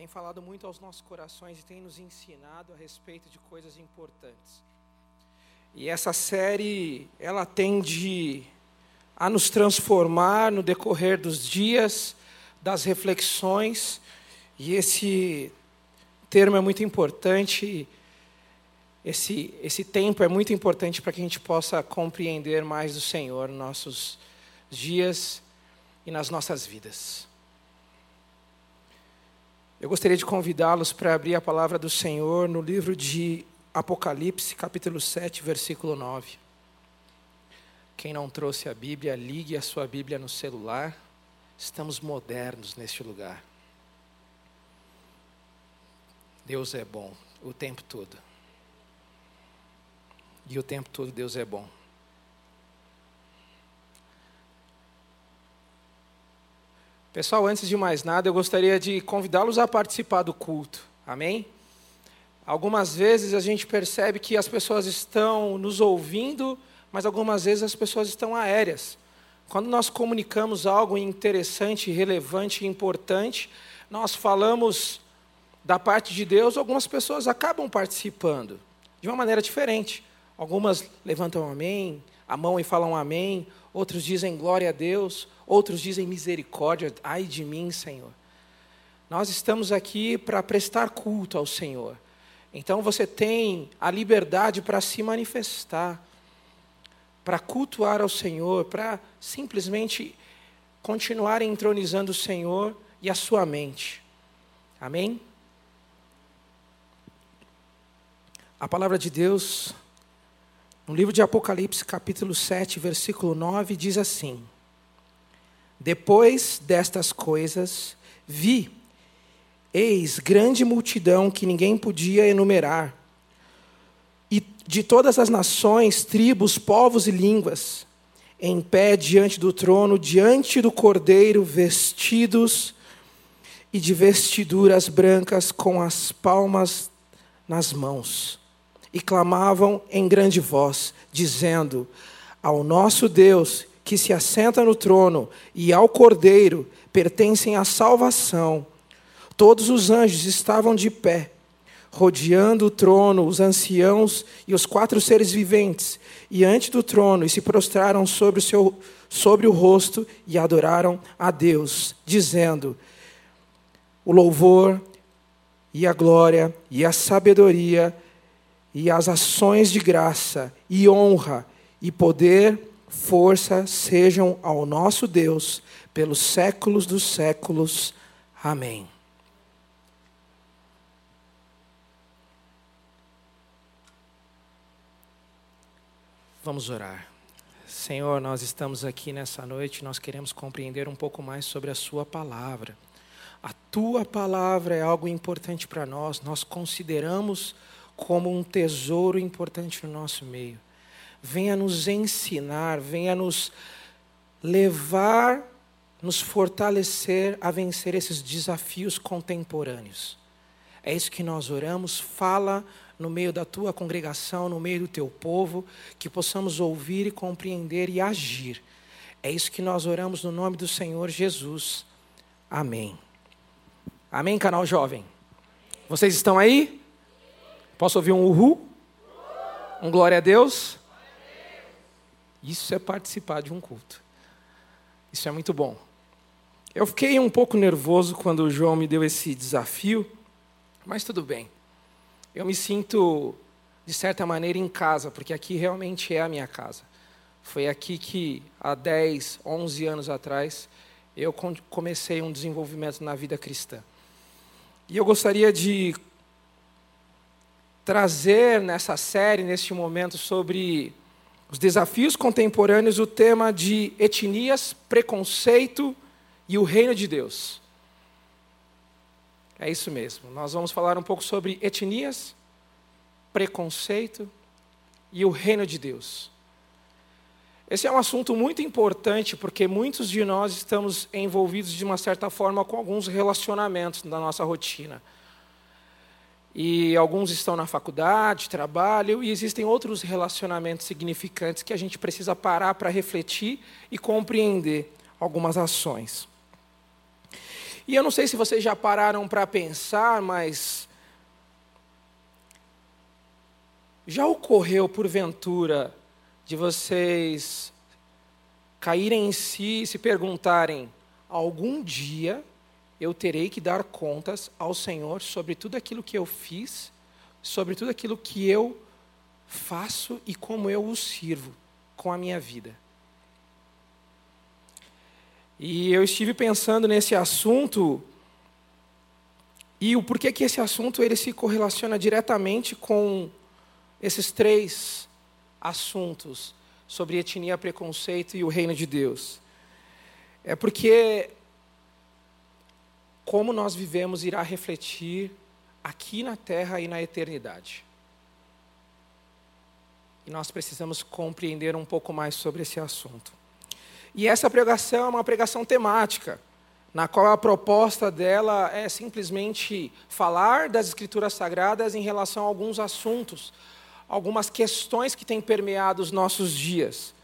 tem falado muito aos nossos corações e tem nos ensinado a respeito de coisas importantes. E essa série, ela tende a nos transformar no decorrer dos dias, das reflexões, e esse termo é muito importante, esse, esse tempo é muito importante para que a gente possa compreender mais do Senhor nos nossos dias e nas nossas vidas. Eu gostaria de convidá-los para abrir a palavra do Senhor no livro de Apocalipse, capítulo 7, versículo 9. Quem não trouxe a Bíblia, ligue a sua Bíblia no celular. Estamos modernos neste lugar. Deus é bom o tempo todo. E o tempo todo Deus é bom. Pessoal, antes de mais nada, eu gostaria de convidá-los a participar do culto. Amém? Algumas vezes a gente percebe que as pessoas estão nos ouvindo, mas algumas vezes as pessoas estão aéreas. Quando nós comunicamos algo interessante, relevante e importante, nós falamos da parte de Deus, algumas pessoas acabam participando de uma maneira diferente. Algumas levantam amém, a mão e falam amém, outros dizem glória a Deus, outros dizem misericórdia, ai de mim, Senhor. Nós estamos aqui para prestar culto ao Senhor. Então você tem a liberdade para se manifestar, para cultuar ao Senhor, para simplesmente continuar entronizando o Senhor e a sua mente. Amém? A palavra de Deus, no livro de Apocalipse, capítulo 7, versículo 9, diz assim: depois destas coisas, vi, eis grande multidão que ninguém podia enumerar, e de todas as nações, tribos, povos e línguas, em pé diante do trono, diante do cordeiro, vestidos e de vestiduras brancas, com as palmas nas mãos, e clamavam em grande voz, dizendo: Ao nosso Deus que se assenta no trono e ao Cordeiro pertencem à salvação. Todos os anjos estavam de pé, rodeando o trono, os anciãos e os quatro seres viventes, e ante do trono, e se prostraram sobre o, seu, sobre o rosto e adoraram a Deus, dizendo: O louvor e a glória e a sabedoria e as ações de graça e honra e poder força sejam ao nosso Deus pelos séculos dos séculos. Amém. Vamos orar. Senhor, nós estamos aqui nessa noite, nós queremos compreender um pouco mais sobre a Sua palavra. A Tua palavra é algo importante para nós, nós consideramos como um tesouro importante no nosso meio venha nos ensinar, venha nos levar, nos fortalecer a vencer esses desafios contemporâneos. É isso que nós oramos. Fala no meio da tua congregação, no meio do teu povo, que possamos ouvir e compreender e agir. É isso que nós oramos no nome do Senhor Jesus. Amém. Amém, canal jovem? Vocês estão aí? Posso ouvir um uhul? Um glória a Deus? Isso é participar de um culto. Isso é muito bom. Eu fiquei um pouco nervoso quando o João me deu esse desafio, mas tudo bem. Eu me sinto, de certa maneira, em casa, porque aqui realmente é a minha casa. Foi aqui que, há 10, 11 anos atrás, eu comecei um desenvolvimento na vida cristã. E eu gostaria de trazer nessa série, neste momento, sobre os desafios contemporâneos, o tema de etnias, preconceito e o reino de Deus. É isso mesmo. Nós vamos falar um pouco sobre etnias, preconceito e o reino de Deus. Esse é um assunto muito importante porque muitos de nós estamos envolvidos de uma certa forma com alguns relacionamentos na nossa rotina. E alguns estão na faculdade, trabalham, e existem outros relacionamentos significantes que a gente precisa parar para refletir e compreender algumas ações. E eu não sei se vocês já pararam para pensar, mas já ocorreu porventura de vocês caírem em si e se perguntarem: algum dia eu terei que dar contas ao Senhor sobre tudo aquilo que eu fiz, sobre tudo aquilo que eu faço e como eu o sirvo com a minha vida. E eu estive pensando nesse assunto e o porquê que esse assunto ele se correlaciona diretamente com esses três assuntos sobre etnia, preconceito e o reino de Deus. É porque como nós vivemos irá refletir aqui na terra e na eternidade. E nós precisamos compreender um pouco mais sobre esse assunto. E essa pregação é uma pregação temática, na qual a proposta dela é simplesmente falar das Escrituras Sagradas em relação a alguns assuntos, algumas questões que têm permeado os nossos dias.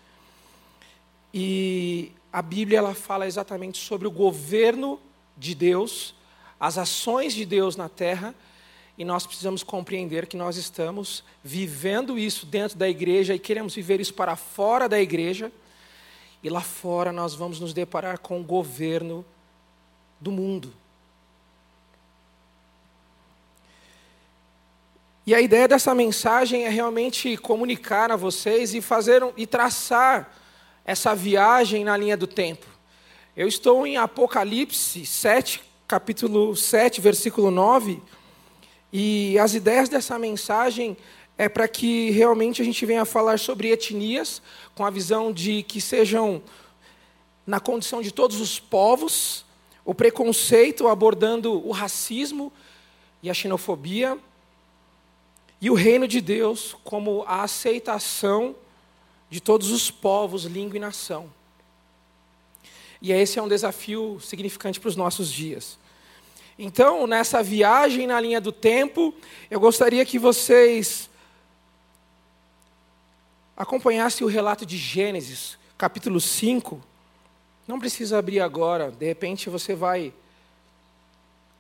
E a Bíblia ela fala exatamente sobre o governo de Deus, as ações de Deus na terra, e nós precisamos compreender que nós estamos vivendo isso dentro da igreja e queremos viver isso para fora da igreja, e lá fora nós vamos nos deparar com o governo do mundo. E a ideia dessa mensagem é realmente comunicar a vocês e fazer e traçar essa viagem na linha do tempo. Eu estou em Apocalipse 7, capítulo 7, versículo 9, e as ideias dessa mensagem é para que realmente a gente venha falar sobre etnias, com a visão de que sejam na condição de todos os povos, o preconceito abordando o racismo e a xenofobia, e o reino de Deus como a aceitação de todos os povos, língua e nação. E esse é um desafio significante para os nossos dias. Então, nessa viagem na linha do tempo, eu gostaria que vocês acompanhassem o relato de Gênesis, capítulo 5. Não precisa abrir agora, de repente você vai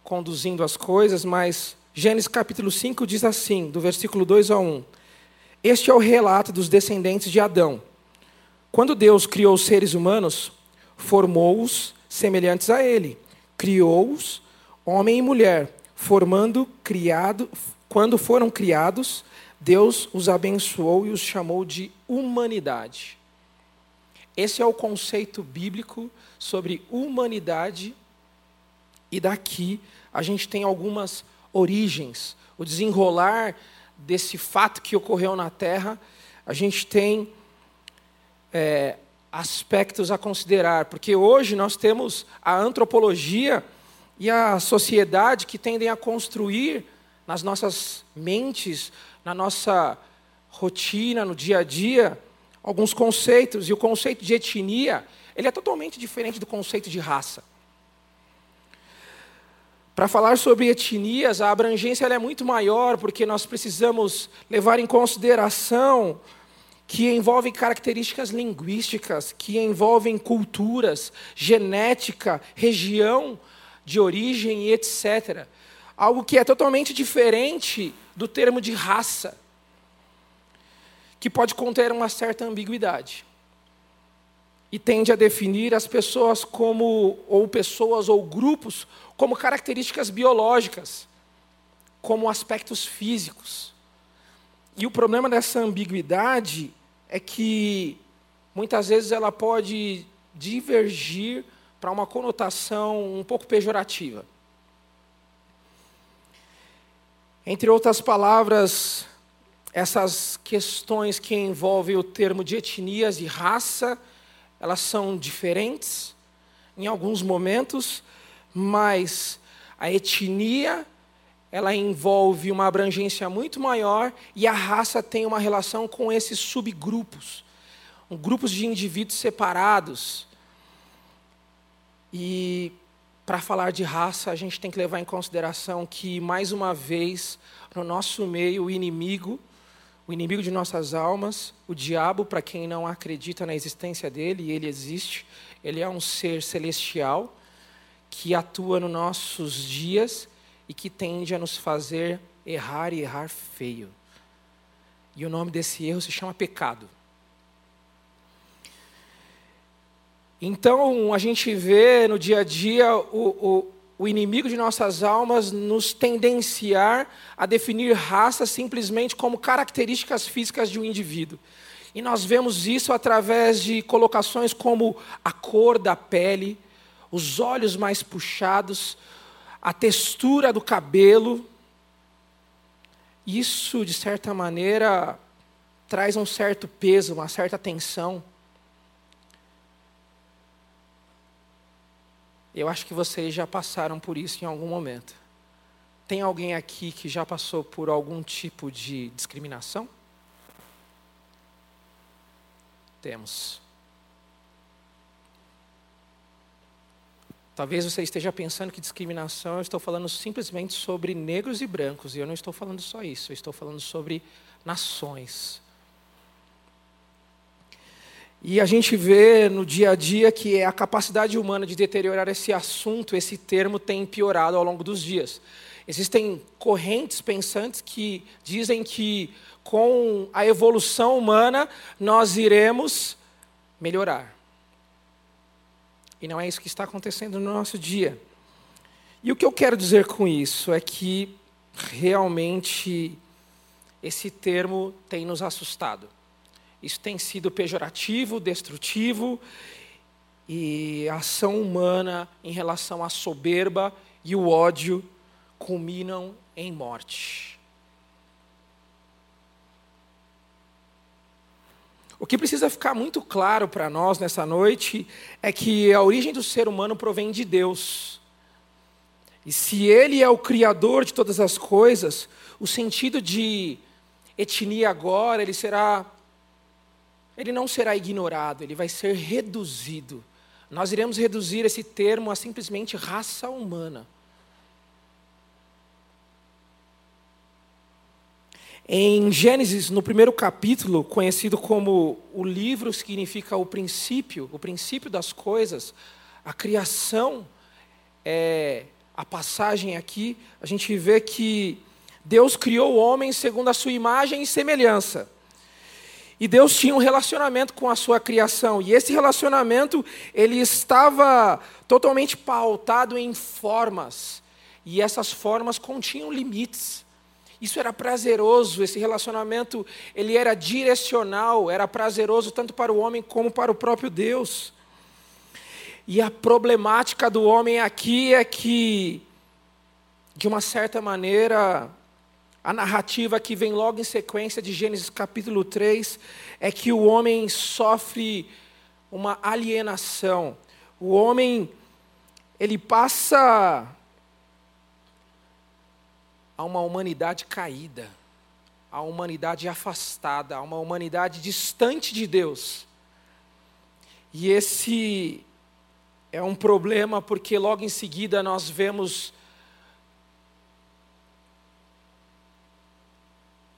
conduzindo as coisas, mas Gênesis capítulo 5 diz assim, do versículo 2 a 1. Este é o relato dos descendentes de Adão. Quando Deus criou os seres humanos, formou-os semelhantes a ele. Criou-os, homem e mulher, formando, criado, quando foram criados, Deus os abençoou e os chamou de humanidade. Esse é o conceito bíblico sobre humanidade, e daqui a gente tem algumas origens, o desenrolar desse fato que ocorreu na Terra, a gente tem é, aspectos a considerar, porque hoje nós temos a antropologia e a sociedade que tendem a construir nas nossas mentes, na nossa rotina, no dia a dia, alguns conceitos, e o conceito de etnia, ele é totalmente diferente do conceito de raça. Para falar sobre etnias, a abrangência é muito maior, porque nós precisamos levar em consideração que envolvem características linguísticas, que envolvem culturas, genética, região de origem e etc. Algo que é totalmente diferente do termo de raça, que pode conter uma certa ambiguidade. E tende a definir as pessoas como, ou pessoas ou grupos, como características biológicas, como aspectos físicos. E o problema dessa ambiguidade é que muitas vezes ela pode divergir para uma conotação um pouco pejorativa. Entre outras palavras, essas questões que envolvem o termo de etnias e raça, elas são diferentes em alguns momentos, mas a etnia ela envolve uma abrangência muito maior e a raça tem uma relação com esses subgrupos, grupos de indivíduos separados. E para falar de raça, a gente tem que levar em consideração que, mais uma vez, no nosso meio, o inimigo, o inimigo de nossas almas, o diabo, para quem não acredita na existência dele, e ele existe, ele é um ser celestial que atua nos nossos dias e que tende a nos fazer errar e errar feio. E o nome desse erro se chama pecado. Então, a gente vê no dia a dia o, o, o inimigo de nossas almas nos tendenciar a definir raça simplesmente como características físicas de um indivíduo. E nós vemos isso através de colocações como a cor da pele, os olhos mais puxados, a textura do cabelo. Isso, de certa maneira, traz um certo peso, uma certa tensão. Eu acho que vocês já passaram por isso em algum momento. Tem alguém aqui que já passou por algum tipo de discriminação? Temos. Talvez você esteja pensando que discriminação, eu estou falando simplesmente sobre negros e brancos, e eu não estou falando só isso, eu estou falando sobre nações. E a gente vê no dia a dia que a capacidade humana de deteriorar esse assunto, esse termo, tem piorado ao longo dos dias. Existem correntes pensantes que dizem que com a evolução humana nós iremos melhorar. E não é isso que está acontecendo no nosso dia. E o que eu quero dizer com isso é que realmente esse termo tem nos assustado. Isso tem sido pejorativo, destrutivo, e a ação humana em relação à soberba e o ódio culminam em morte. O que precisa ficar muito claro para nós nessa noite é que a origem do ser humano provém de Deus. E se Ele é o Criador de todas as coisas, o sentido de etnia agora, ele será ele não será ignorado, ele vai ser reduzido. Nós iremos reduzir esse termo a simplesmente raça humana. Em Gênesis, no primeiro capítulo, conhecido como o livro significa o princípio, o princípio das coisas, a criação, é, a passagem aqui, a gente vê que Deus criou o homem segundo a sua imagem e semelhança. E Deus tinha um relacionamento com a sua criação, e esse relacionamento ele estava totalmente pautado em formas, e essas formas continham limites. Isso era prazeroso, esse relacionamento, ele era direcional, era prazeroso tanto para o homem como para o próprio Deus. E a problemática do homem aqui é que, de uma certa maneira, a narrativa que vem logo em sequência de Gênesis capítulo 3 é que o homem sofre uma alienação. O homem ele passa a uma humanidade caída, a humanidade afastada, a uma humanidade distante de Deus. E esse é um problema porque logo em seguida nós vemos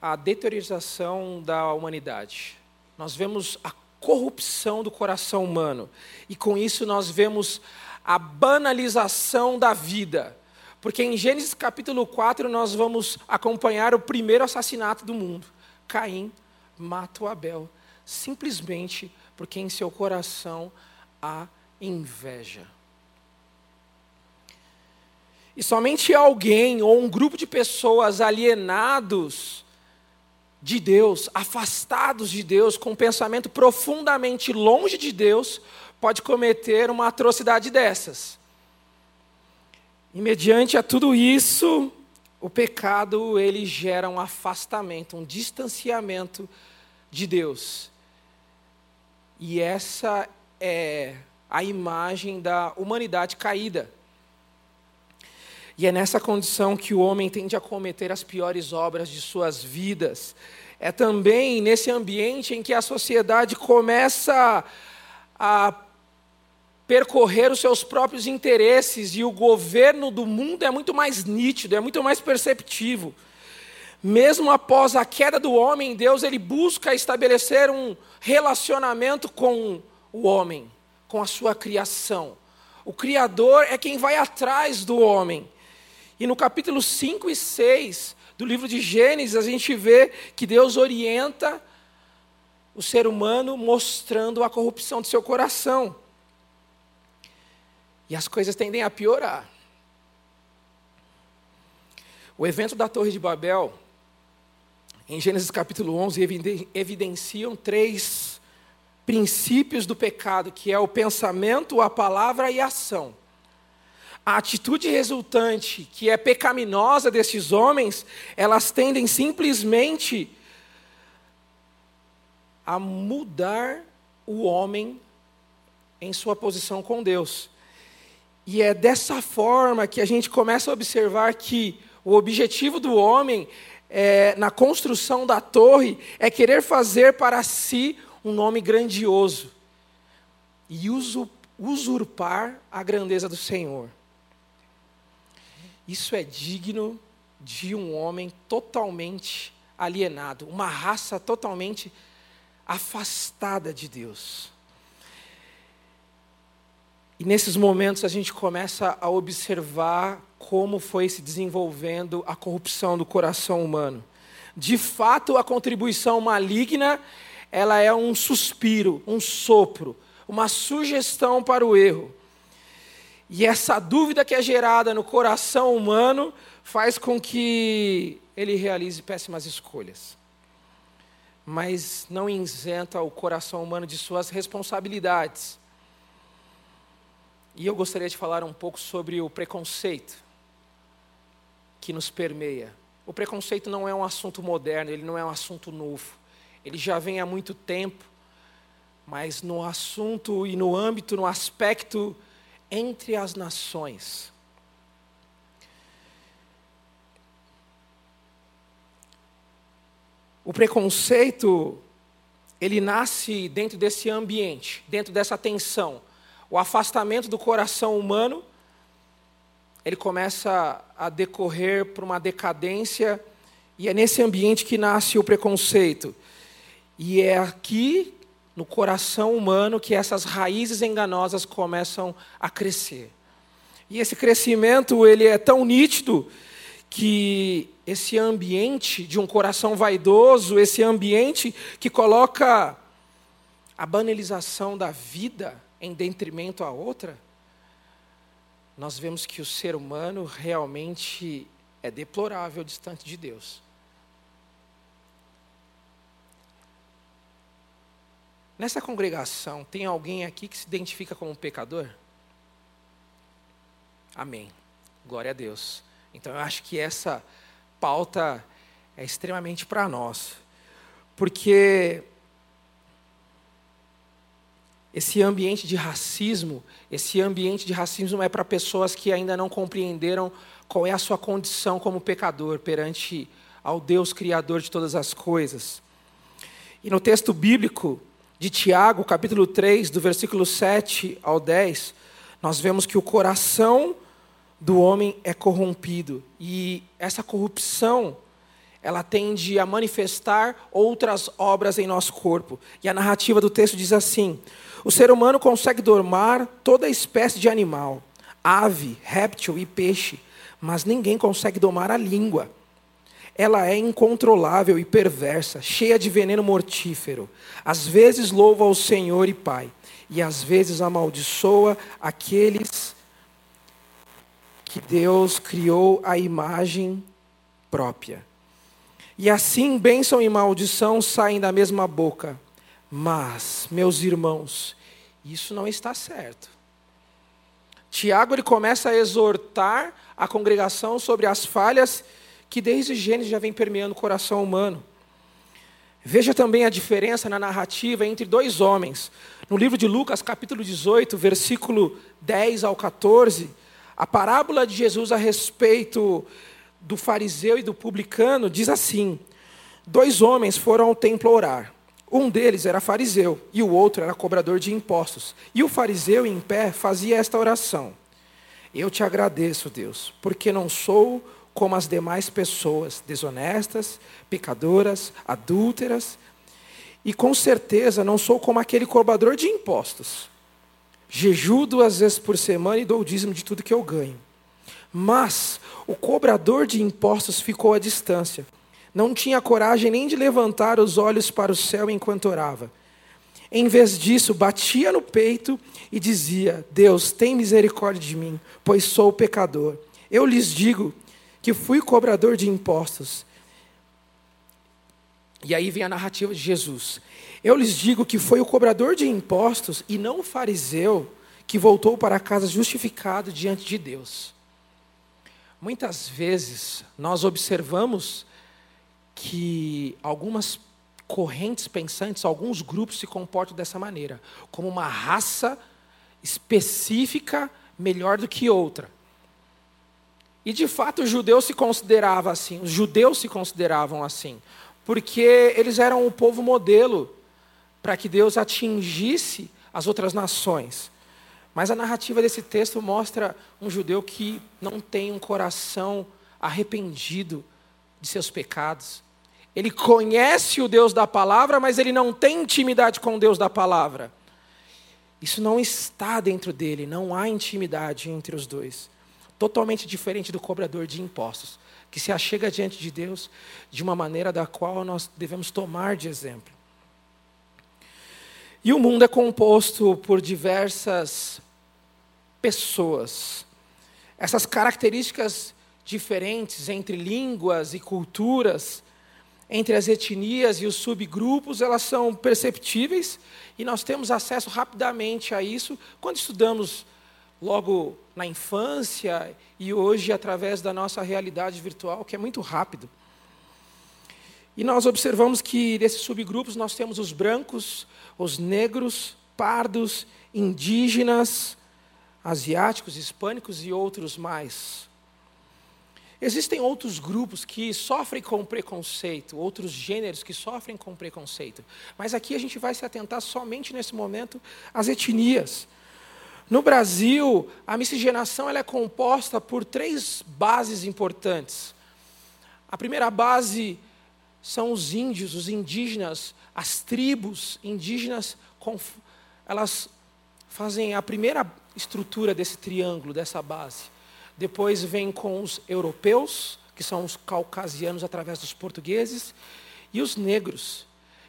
a deteriorização da humanidade. Nós vemos a corrupção do coração humano. E com isso nós vemos a banalização da vida. Porque em Gênesis capítulo 4 nós vamos acompanhar o primeiro assassinato do mundo. Caim mata o Abel, simplesmente porque em seu coração há inveja. E somente alguém ou um grupo de pessoas alienados de Deus, afastados de Deus, com um pensamento profundamente longe de Deus, pode cometer uma atrocidade dessas. E mediante a tudo isso, o pecado ele gera um afastamento, um distanciamento de Deus. E essa é a imagem da humanidade caída. E é nessa condição que o homem tende a cometer as piores obras de suas vidas. É também nesse ambiente em que a sociedade começa a percorrer os seus próprios interesses e o governo do mundo é muito mais nítido, é muito mais perceptivo. Mesmo após a queda do homem, Deus ele busca estabelecer um relacionamento com o homem, com a sua criação O Criador é quem vai atrás do homem. E no capítulo 5 e 6 do livro de Gênesis, a gente vê que Deus orienta o ser humano mostrando a corrupção do seu coração. E as coisas tendem a piorar. O evento da Torre de Babel, em Gênesis capítulo 11, evidenciam três princípios do pecado, que é o pensamento, a palavra e a ação. A atitude resultante, que é pecaminosa desses homens, elas tendem simplesmente a mudar o homem em sua posição com Deus. E é dessa forma que a gente começa a observar que o objetivo do homem é, na construção da torre é querer fazer para si um nome grandioso e usurpar a grandeza do Senhor. Isso é digno de um homem totalmente alienado, uma raça totalmente afastada de Deus. E nesses momentos a gente começa a observar como foi se desenvolvendo a corrupção do coração humano. De fato, a contribuição maligna, ela é um suspiro, um sopro, uma sugestão para o erro. E essa dúvida que é gerada no coração humano faz com que ele realize péssimas escolhas. Mas não isenta o coração humano de suas responsabilidades. E eu gostaria de falar um pouco sobre o preconceito que nos permeia. O preconceito não é um assunto moderno, ele não é um assunto novo. Ele já vem há muito tempo, mas no assunto e no âmbito, no aspecto entre as nações. O preconceito, ele nasce dentro desse ambiente, dentro dessa tensão o afastamento do coração humano, ele começa a decorrer por uma decadência, e é nesse ambiente que nasce o preconceito. E é aqui, no coração humano, que essas raízes enganosas começam a crescer. E esse crescimento, ele é tão nítido que esse ambiente de um coração vaidoso, esse ambiente que coloca a banalização da vida, em detrimento à outra, nós vemos que o ser humano realmente é deplorável distante de Deus. Nessa congregação, tem alguém aqui que se identifica como pecador? Amém. Glória a Deus. Então eu acho que essa pauta é extremamente para nós. Porque esse ambiente de racismo, esse ambiente de racismo é para pessoas que ainda não compreenderam qual é a sua condição como pecador perante ao Deus criador de todas as coisas. E no texto bíblico de Tiago, capítulo 3, do versículo 7 ao 10, nós vemos que o coração do homem é corrompido e essa corrupção ela tende a manifestar outras obras em nosso corpo. E a narrativa do texto diz assim: o ser humano consegue domar toda espécie de animal, ave, réptil e peixe, mas ninguém consegue domar a língua. Ela é incontrolável e perversa, cheia de veneno mortífero. Às vezes louva ao Senhor e Pai, e às vezes amaldiçoa aqueles que Deus criou à imagem própria. E assim bênção e maldição saem da mesma boca. Mas, meus irmãos, isso não está certo. Tiago ele começa a exortar a congregação sobre as falhas que desde Gênesis já vem permeando o coração humano. Veja também a diferença na narrativa entre dois homens. No livro de Lucas, capítulo 18, versículo 10 ao 14, a parábola de Jesus a respeito do fariseu e do publicano diz assim: Dois homens foram ao templo orar. Um deles era fariseu e o outro era cobrador de impostos. E o fariseu, em pé, fazia esta oração: Eu te agradeço, Deus, porque não sou como as demais pessoas, desonestas, pecadoras, adúlteras, e com certeza não sou como aquele cobrador de impostos. jejuo duas vezes por semana e dou o dízimo de tudo que eu ganho. Mas o cobrador de impostos ficou à distância. Não tinha coragem nem de levantar os olhos para o céu enquanto orava. Em vez disso, batia no peito e dizia: Deus, tem misericórdia de mim, pois sou pecador. Eu lhes digo que fui cobrador de impostos. E aí vem a narrativa de Jesus. Eu lhes digo que foi o cobrador de impostos e não o fariseu que voltou para casa justificado diante de Deus. Muitas vezes nós observamos que algumas correntes pensantes, alguns grupos se comportam dessa maneira, como uma raça específica melhor do que outra. E de fato os judeus se consideravam assim, os judeus se consideravam assim, porque eles eram o povo modelo para que Deus atingisse as outras nações. Mas a narrativa desse texto mostra um judeu que não tem um coração arrependido de seus pecados. Ele conhece o Deus da palavra, mas ele não tem intimidade com o Deus da palavra. Isso não está dentro dele, não há intimidade entre os dois. Totalmente diferente do cobrador de impostos, que se achega diante de Deus de uma maneira da qual nós devemos tomar de exemplo. E o mundo é composto por diversas pessoas. Essas características diferentes entre línguas e culturas, entre as etnias e os subgrupos, elas são perceptíveis e nós temos acesso rapidamente a isso quando estudamos logo na infância e hoje através da nossa realidade virtual, que é muito rápido. E nós observamos que desses subgrupos nós temos os brancos, os negros, pardos, indígenas, asiáticos, hispânicos e outros mais. Existem outros grupos que sofrem com preconceito, outros gêneros que sofrem com preconceito. Mas aqui a gente vai se atentar somente nesse momento às etnias. No Brasil, a miscigenação ela é composta por três bases importantes. A primeira base são os índios, os indígenas, as tribos indígenas, elas fazem a primeira estrutura desse triângulo, dessa base. Depois vem com os europeus, que são os caucasianos através dos portugueses, e os negros,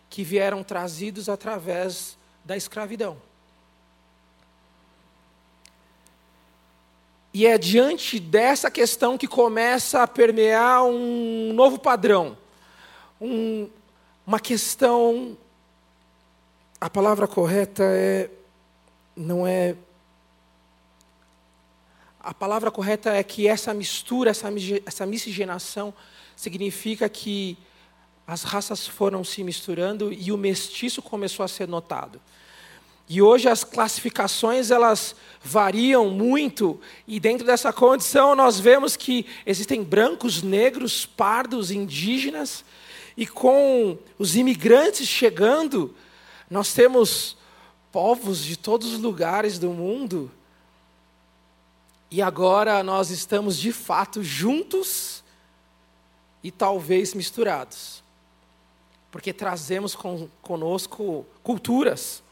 que vieram trazidos através da escravidão. E é diante dessa questão que começa a permear um novo padrão um, uma questão. A palavra correta é. Não é. A palavra correta é que essa mistura, essa, miscigenação, significa que as raças foram se misturando e o mestiço começou a ser notado. E hoje as classificações elas variam muito e dentro dessa condição nós vemos que existem brancos, negros, pardos, indígenas e com os imigrantes chegando, nós temos povos de todos os lugares do mundo. E agora nós estamos de fato juntos e talvez misturados. Porque trazemos com, conosco culturas.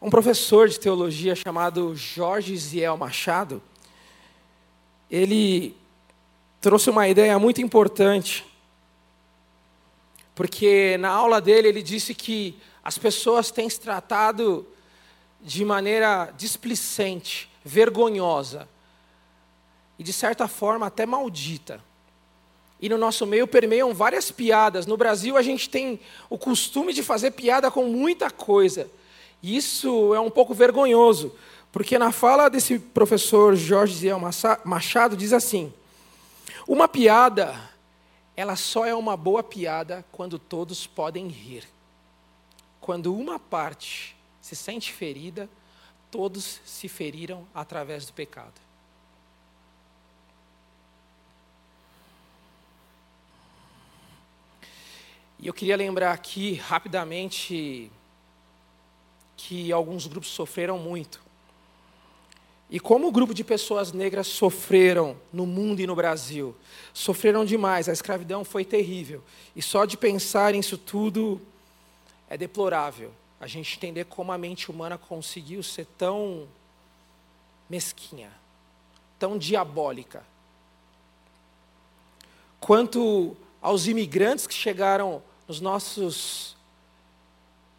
Um professor de teologia chamado Jorge Ziel Machado, ele trouxe uma ideia muito importante porque na aula dele ele disse que as pessoas têm se tratado de maneira displicente, vergonhosa e de certa forma até maldita. E no nosso meio permeiam várias piadas. No Brasil a gente tem o costume de fazer piada com muita coisa. E isso é um pouco vergonhoso, porque na fala desse professor Jorge Ziel Machado diz assim: Uma piada ela só é uma boa piada quando todos podem rir. Quando uma parte se sente ferida, todos se feriram através do pecado. E eu queria lembrar aqui rapidamente que alguns grupos sofreram muito. E como o grupo de pessoas negras sofreram no mundo e no Brasil? Sofreram demais, a escravidão foi terrível. E só de pensar nisso tudo é deplorável. A gente entender como a mente humana conseguiu ser tão mesquinha, tão diabólica. Quanto aos imigrantes que chegaram nos nossos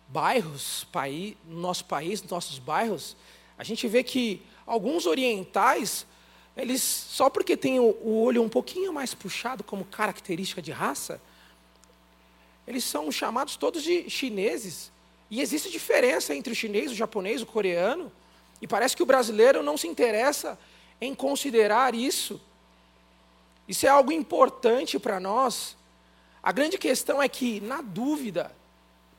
bairros, paí, no nosso país, nos nossos bairros, a gente vê que alguns orientais, eles só porque têm o olho um pouquinho mais puxado como característica de raça, eles são chamados todos de chineses. E existe diferença entre o chinês, o japonês, o coreano. E parece que o brasileiro não se interessa em considerar isso. Isso é algo importante para nós. A grande questão é que, na dúvida,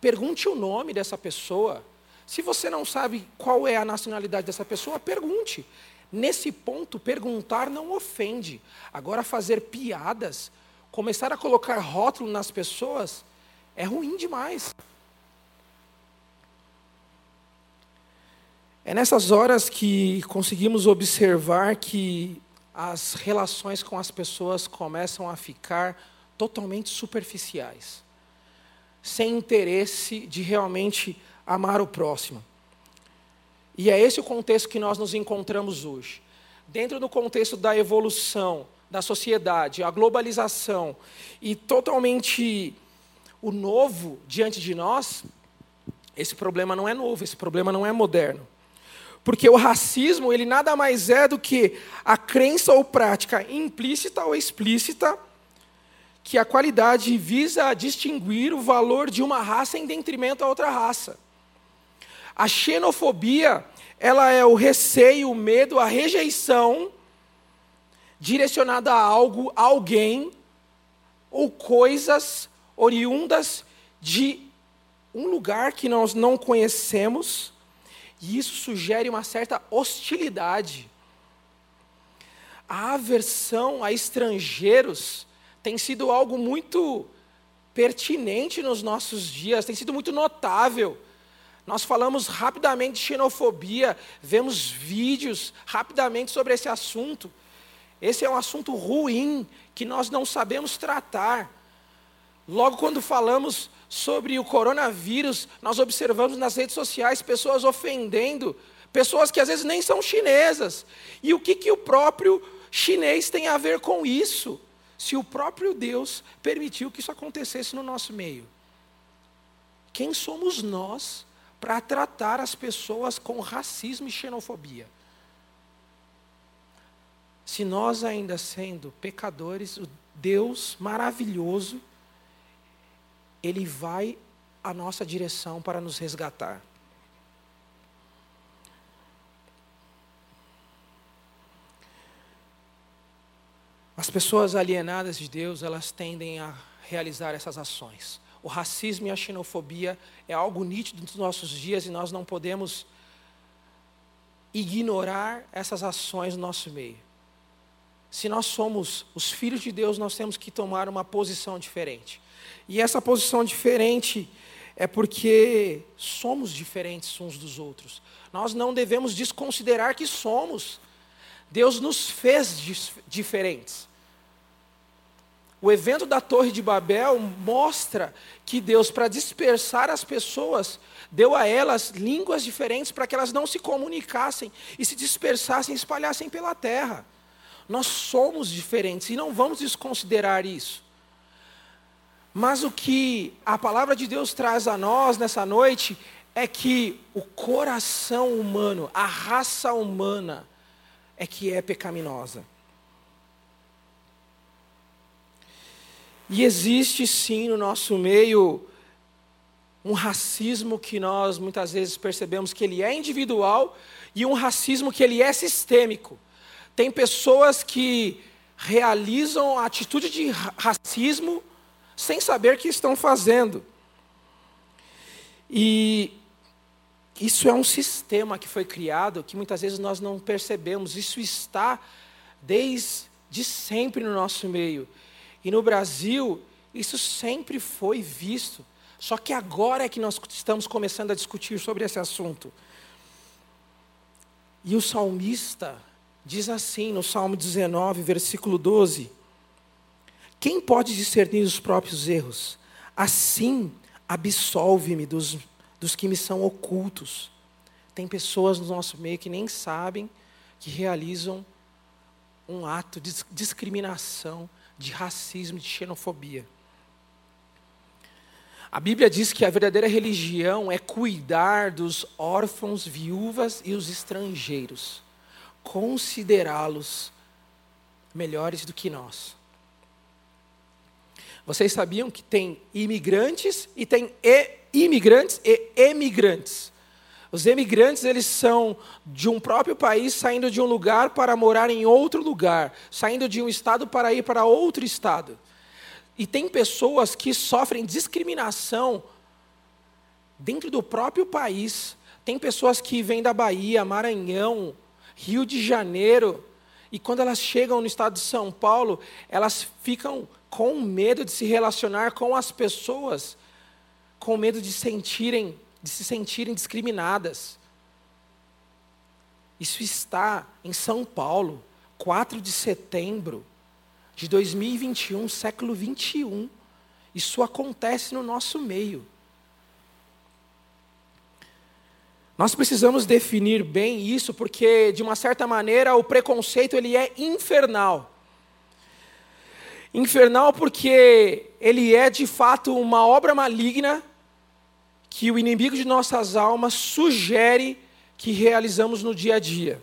pergunte o nome dessa pessoa. Se você não sabe qual é a nacionalidade dessa pessoa, pergunte. Nesse ponto, perguntar não ofende. Agora, fazer piadas, começar a colocar rótulo nas pessoas, é ruim demais. É nessas horas que conseguimos observar que as relações com as pessoas começam a ficar totalmente superficiais, sem interesse de realmente amar o próximo. E é esse o contexto que nós nos encontramos hoje. Dentro do contexto da evolução da sociedade, a globalização e totalmente o novo diante de nós, esse problema não é novo, esse problema não é moderno. Porque o racismo, ele nada mais é do que a crença ou prática implícita ou explícita que a qualidade visa distinguir o valor de uma raça em detrimento a outra raça. A xenofobia, ela é o receio, o medo, a rejeição direcionada a algo, a alguém ou coisas oriundas de um lugar que nós não conhecemos e isso sugere uma certa hostilidade. A aversão a estrangeiros tem sido algo muito pertinente nos nossos dias, tem sido muito notável. Nós falamos rapidamente de xenofobia, vemos vídeos rapidamente sobre esse assunto. Esse é um assunto ruim que nós não sabemos tratar. Logo quando falamos sobre o coronavírus, nós observamos nas redes sociais pessoas ofendendo, pessoas que às vezes nem são chinesas. E o que, que o próprio chinês tem a ver com isso? Se o próprio Deus permitiu que isso acontecesse no nosso meio. Quem somos nós para tratar as pessoas com racismo e xenofobia? Se nós ainda sendo pecadores, o Deus maravilhoso ele vai à nossa direção para nos resgatar. As pessoas alienadas de Deus, elas tendem a realizar essas ações. O racismo e a xenofobia é algo nítido nos nossos dias e nós não podemos ignorar essas ações no nosso meio. Se nós somos os filhos de Deus, nós temos que tomar uma posição diferente. E essa posição diferente é porque somos diferentes uns dos outros. Nós não devemos desconsiderar que somos. Deus nos fez diferentes. O evento da Torre de Babel mostra que Deus, para dispersar as pessoas, deu a elas línguas diferentes para que elas não se comunicassem e se dispersassem, espalhassem pela terra. Nós somos diferentes e não vamos desconsiderar isso. Mas o que a palavra de Deus traz a nós nessa noite é que o coração humano, a raça humana, é que é pecaminosa. E existe sim no nosso meio um racismo que nós muitas vezes percebemos que ele é individual e um racismo que ele é sistêmico. Tem pessoas que realizam a atitude de racismo sem saber que estão fazendo. E isso é um sistema que foi criado que muitas vezes nós não percebemos. Isso está desde sempre no nosso meio. E no Brasil, isso sempre foi visto. Só que agora é que nós estamos começando a discutir sobre esse assunto. E o salmista diz assim no Salmo 19, versículo 12: quem pode discernir os próprios erros? Assim, absolve-me dos dos que me são ocultos. Tem pessoas no nosso meio que nem sabem que realizam um ato de discriminação, de racismo, de xenofobia. A Bíblia diz que a verdadeira religião é cuidar dos órfãos, viúvas e os estrangeiros, considerá-los melhores do que nós. Vocês sabiam que tem imigrantes e tem e imigrantes e emigrantes. Os emigrantes, eles são de um próprio país saindo de um lugar para morar em outro lugar, saindo de um estado para ir para outro estado. E tem pessoas que sofrem discriminação dentro do próprio país. Tem pessoas que vêm da Bahia, Maranhão, Rio de Janeiro, e quando elas chegam no estado de São Paulo, elas ficam com medo de se relacionar com as pessoas, com medo de sentirem, de se sentirem discriminadas. Isso está em São Paulo, 4 de setembro de 2021, século 21. Isso acontece no nosso meio. Nós precisamos definir bem isso, porque de uma certa maneira o preconceito ele é infernal. Infernal porque ele é de fato uma obra maligna que o inimigo de nossas almas sugere que realizamos no dia a dia.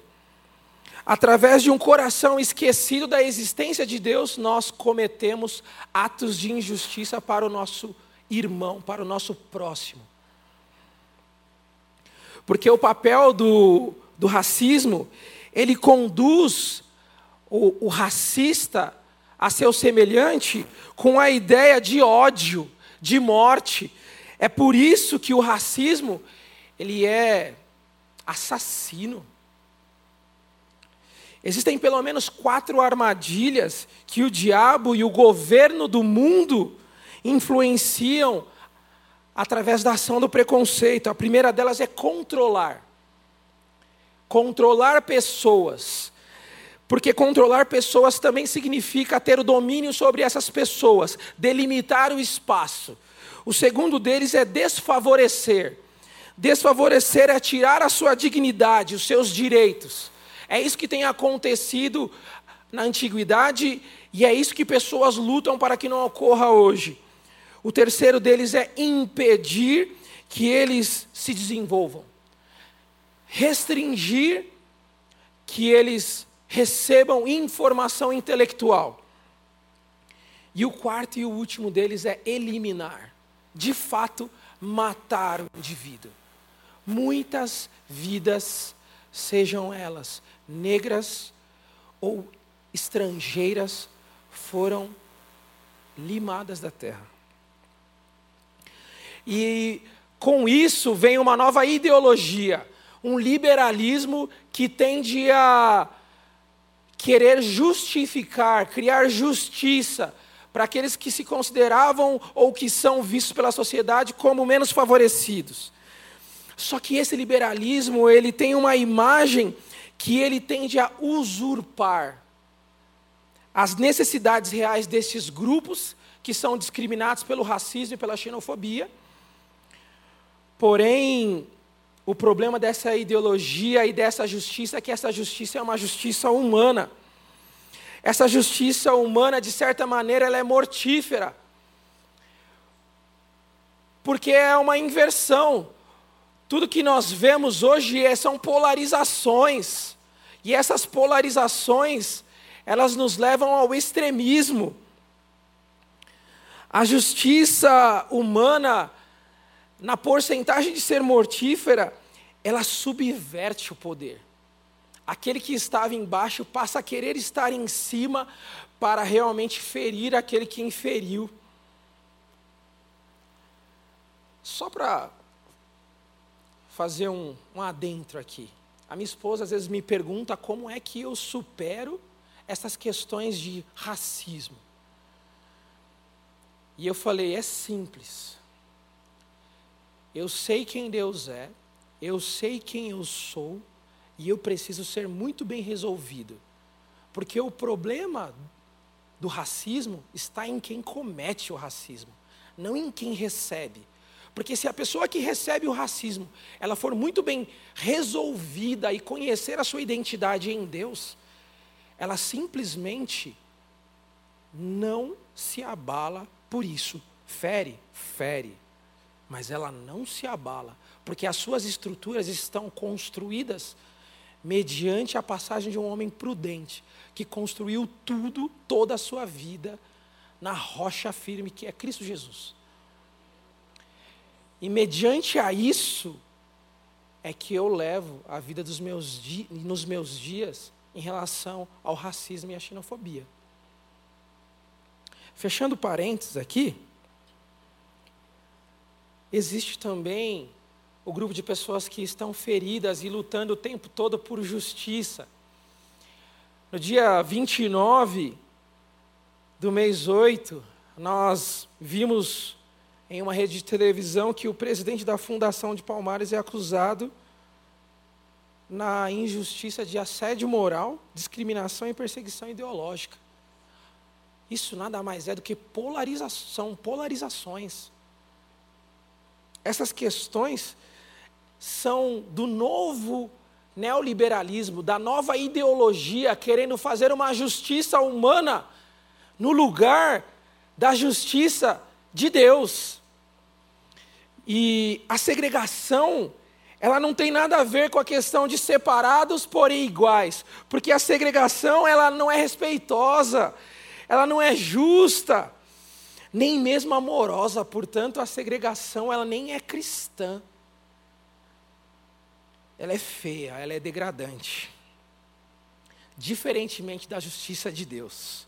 Através de um coração esquecido da existência de Deus, nós cometemos atos de injustiça para o nosso irmão, para o nosso próximo. Porque o papel do, do racismo, ele conduz o, o racista a seu semelhante com a ideia de ódio, de morte. É por isso que o racismo, ele é assassino. Existem pelo menos quatro armadilhas que o diabo e o governo do mundo influenciam através da ação do preconceito. A primeira delas é controlar. Controlar pessoas. Porque controlar pessoas também significa ter o domínio sobre essas pessoas, delimitar o espaço. O segundo deles é desfavorecer. Desfavorecer é tirar a sua dignidade, os seus direitos. É isso que tem acontecido na antiguidade e é isso que pessoas lutam para que não ocorra hoje. O terceiro deles é impedir que eles se desenvolvam, restringir que eles recebam informação intelectual. E o quarto e o último deles é eliminar, de fato, matar o indivíduo. Muitas vidas, sejam elas negras ou estrangeiras foram limadas da terra. E com isso vem uma nova ideologia, um liberalismo que tende a querer justificar, criar justiça para aqueles que se consideravam ou que são vistos pela sociedade como menos favorecidos. Só que esse liberalismo, ele tem uma imagem que ele tende a usurpar as necessidades reais desses grupos que são discriminados pelo racismo e pela xenofobia. Porém, o problema dessa ideologia e dessa justiça é que essa justiça é uma justiça humana. Essa justiça humana, de certa maneira, ela é mortífera. Porque é uma inversão. Tudo que nós vemos hoje é, são polarizações. E essas polarizações, elas nos levam ao extremismo. A justiça humana, na porcentagem de ser mortífera, ela subverte o poder. Aquele que estava embaixo passa a querer estar em cima para realmente ferir aquele que inferiu. Só para fazer um, um adentro aqui. A minha esposa às vezes me pergunta como é que eu supero essas questões de racismo. E eu falei: é simples. Eu sei quem Deus é, eu sei quem eu sou, e eu preciso ser muito bem resolvido. Porque o problema do racismo está em quem comete o racismo, não em quem recebe. Porque se a pessoa que recebe o racismo, ela for muito bem resolvida e conhecer a sua identidade em Deus, ela simplesmente não se abala por isso. Fere, fere, mas ela não se abala, porque as suas estruturas estão construídas mediante a passagem de um homem prudente, que construiu tudo, toda a sua vida, na rocha firme que é Cristo Jesus. E mediante a isso é que eu levo a vida dos meus nos meus dias em relação ao racismo e à xenofobia. Fechando parênteses aqui, existe também o grupo de pessoas que estão feridas e lutando o tempo todo por justiça. No dia 29 do mês 8, nós vimos em uma rede de televisão que o presidente da Fundação de Palmares é acusado na injustiça de assédio moral, discriminação e perseguição ideológica. Isso nada mais é do que polarização, polarizações. Essas questões são do novo neoliberalismo, da nova ideologia querendo fazer uma justiça humana no lugar da justiça de Deus. E a segregação, ela não tem nada a ver com a questão de separados, porém iguais, porque a segregação ela não é respeitosa, ela não é justa, nem mesmo amorosa, portanto a segregação ela nem é cristã. Ela é feia, ela é degradante. Diferentemente da justiça de Deus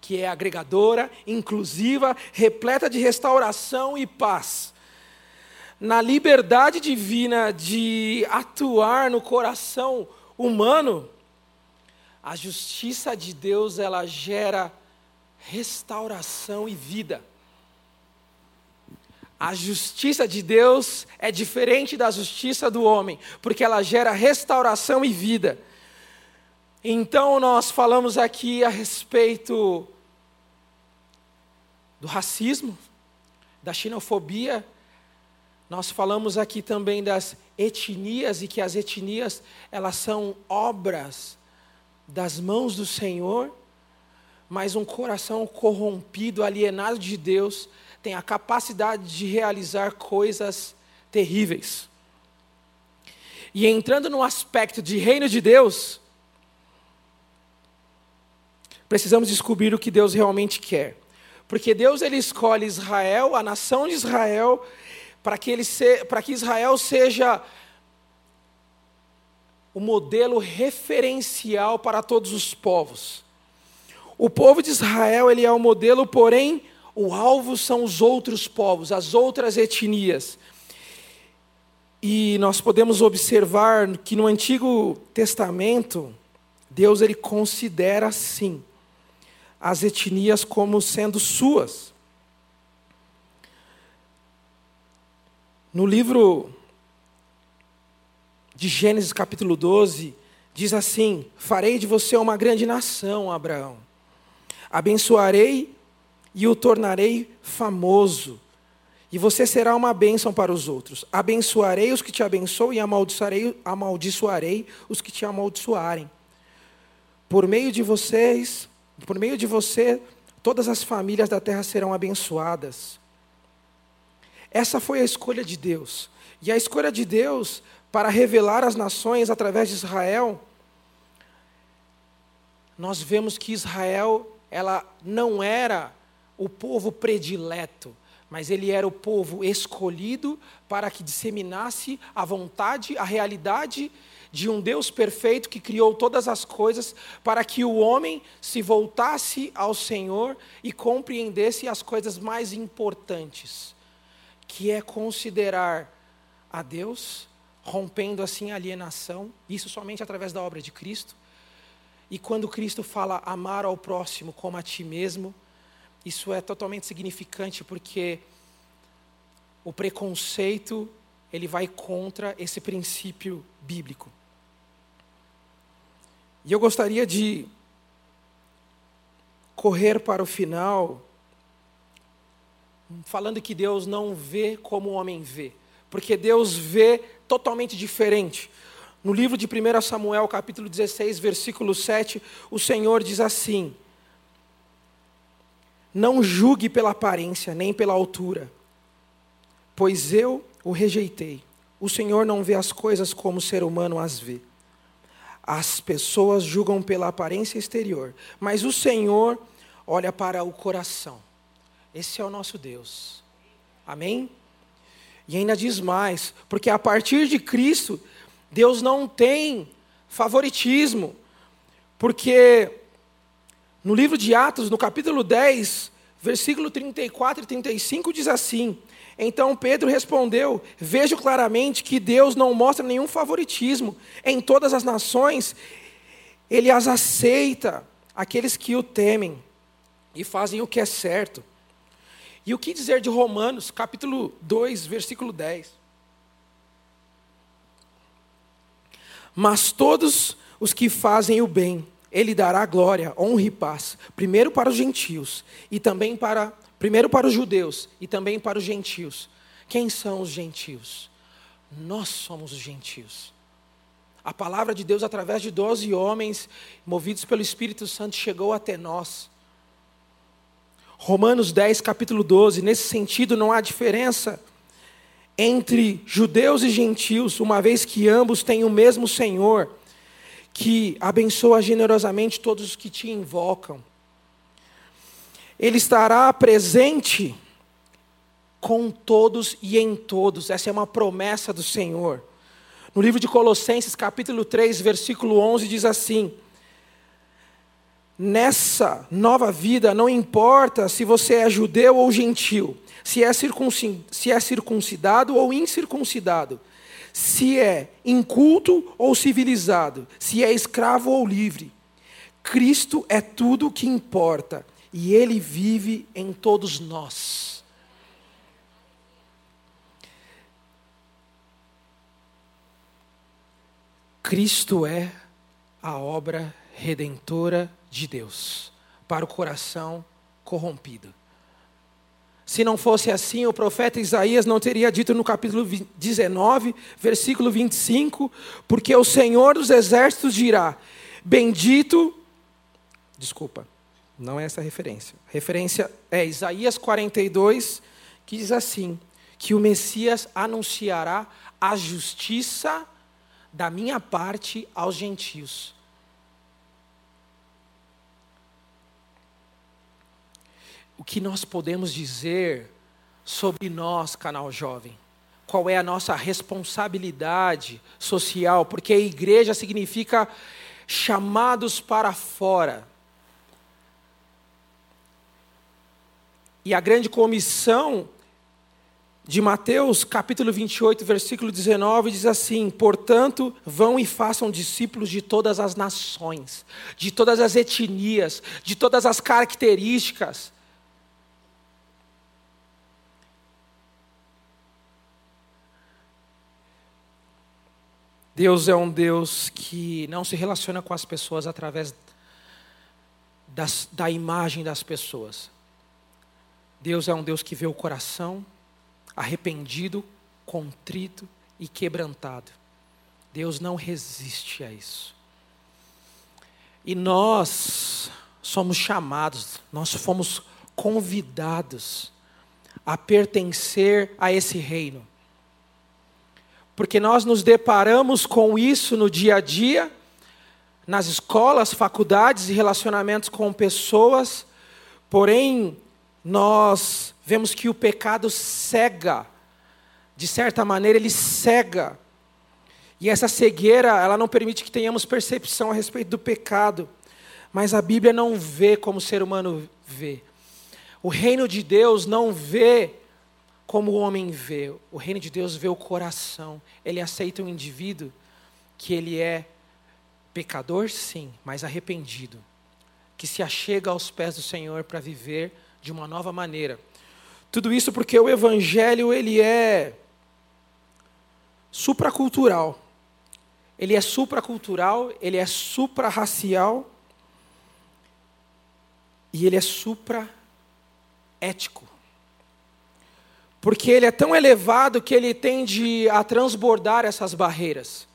que é agregadora, inclusiva, repleta de restauração e paz. Na liberdade divina de atuar no coração humano, a justiça de Deus ela gera restauração e vida. A justiça de Deus é diferente da justiça do homem, porque ela gera restauração e vida. Então, nós falamos aqui a respeito do racismo, da xenofobia, nós falamos aqui também das etnias e que as etnias, elas são obras das mãos do Senhor, mas um coração corrompido, alienado de Deus, tem a capacidade de realizar coisas terríveis. E entrando no aspecto de reino de Deus, precisamos descobrir o que Deus realmente quer. Porque Deus ele escolhe Israel, a nação de Israel, para que, ele se, para que Israel seja o modelo referencial para todos os povos. O povo de Israel ele é o modelo, porém o alvo são os outros povos, as outras etnias. E nós podemos observar que no Antigo Testamento Deus ele considera assim as etnias como sendo suas. No livro de Gênesis capítulo 12, diz assim: Farei de você uma grande nação, Abraão. Abençoarei e o tornarei famoso. E você será uma bênção para os outros. Abençoarei os que te abençoam e amaldiçoarei, amaldiçoarei os que te amaldiçoarem. Por meio de vocês, por meio de você, todas as famílias da terra serão abençoadas. Essa foi a escolha de Deus. E a escolha de Deus para revelar as nações através de Israel, nós vemos que Israel, ela não era o povo predileto, mas ele era o povo escolhido para que disseminasse a vontade, a realidade de um Deus perfeito que criou todas as coisas para que o homem se voltasse ao Senhor e compreendesse as coisas mais importantes, que é considerar a Deus, rompendo assim a alienação, isso somente através da obra de Cristo. E quando Cristo fala amar ao próximo como a ti mesmo, isso é totalmente significante porque o preconceito ele vai contra esse princípio bíblico. E eu gostaria de correr para o final, falando que Deus não vê como o homem vê, porque Deus vê totalmente diferente. No livro de 1 Samuel, capítulo 16, versículo 7, o Senhor diz assim: Não julgue pela aparência, nem pela altura, pois eu o rejeitei. O Senhor não vê as coisas como o ser humano as vê. As pessoas julgam pela aparência exterior, mas o Senhor olha para o coração. Esse é o nosso Deus. Amém? E ainda diz mais, porque a partir de Cristo, Deus não tem favoritismo, porque no livro de Atos, no capítulo 10, versículo 34 e 35, diz assim: Então Pedro respondeu: Vejo claramente que Deus não mostra nenhum favoritismo em todas as nações, ele as aceita, aqueles que o temem e fazem o que é certo. E o que dizer de Romanos, capítulo 2, versículo 10? Mas todos os que fazem o bem, ele dará glória, honra e paz, primeiro para os gentios e também para primeiro para os judeus e também para os gentios. Quem são os gentios? Nós somos os gentios. A palavra de Deus através de doze homens movidos pelo Espírito Santo chegou até nós. Romanos 10, capítulo 12, nesse sentido não há diferença entre judeus e gentios, uma vez que ambos têm o mesmo Senhor, que abençoa generosamente todos os que te invocam. Ele estará presente com todos e em todos. Essa é uma promessa do Senhor. No livro de Colossenses, capítulo 3, versículo 11, diz assim: nessa nova vida, não importa se você é judeu ou gentil, se é, se é circuncidado ou incircuncidado, se é inculto ou civilizado, se é escravo ou livre. Cristo é tudo o que importa e Ele vive em todos nós. Cristo é a obra redentora de Deus para o coração corrompido. Se não fosse assim, o profeta Isaías não teria dito no capítulo 19, versículo 25, porque o Senhor dos exércitos dirá: Bendito. Desculpa, não é essa a referência. A referência é Isaías 42, que diz assim: que o Messias anunciará a justiça da minha parte aos gentios o que nós podemos dizer sobre nós, canal jovem? Qual é a nossa responsabilidade social? Porque igreja significa chamados para fora. E a grande comissão de Mateus, capítulo 28, versículo 19, diz assim: Portanto, vão e façam discípulos de todas as nações, de todas as etnias, de todas as características Deus é um Deus que não se relaciona com as pessoas através das, da imagem das pessoas. Deus é um Deus que vê o coração arrependido, contrito e quebrantado. Deus não resiste a isso. E nós somos chamados, nós fomos convidados a pertencer a esse reino porque nós nos deparamos com isso no dia a dia, nas escolas, faculdades e relacionamentos com pessoas, porém, nós vemos que o pecado cega, de certa maneira, ele cega. E essa cegueira, ela não permite que tenhamos percepção a respeito do pecado. Mas a Bíblia não vê como o ser humano vê. O reino de Deus não vê como o homem vê. O reino de Deus vê o coração. Ele aceita um indivíduo que ele é pecador, sim, mas arrependido, que se achega aos pés do Senhor para viver de uma nova maneira. Tudo isso porque o evangelho ele é supracultural. Ele é supracultural, ele é suprarracial e ele é supraético. Porque ele é tão elevado que ele tende a transbordar essas barreiras.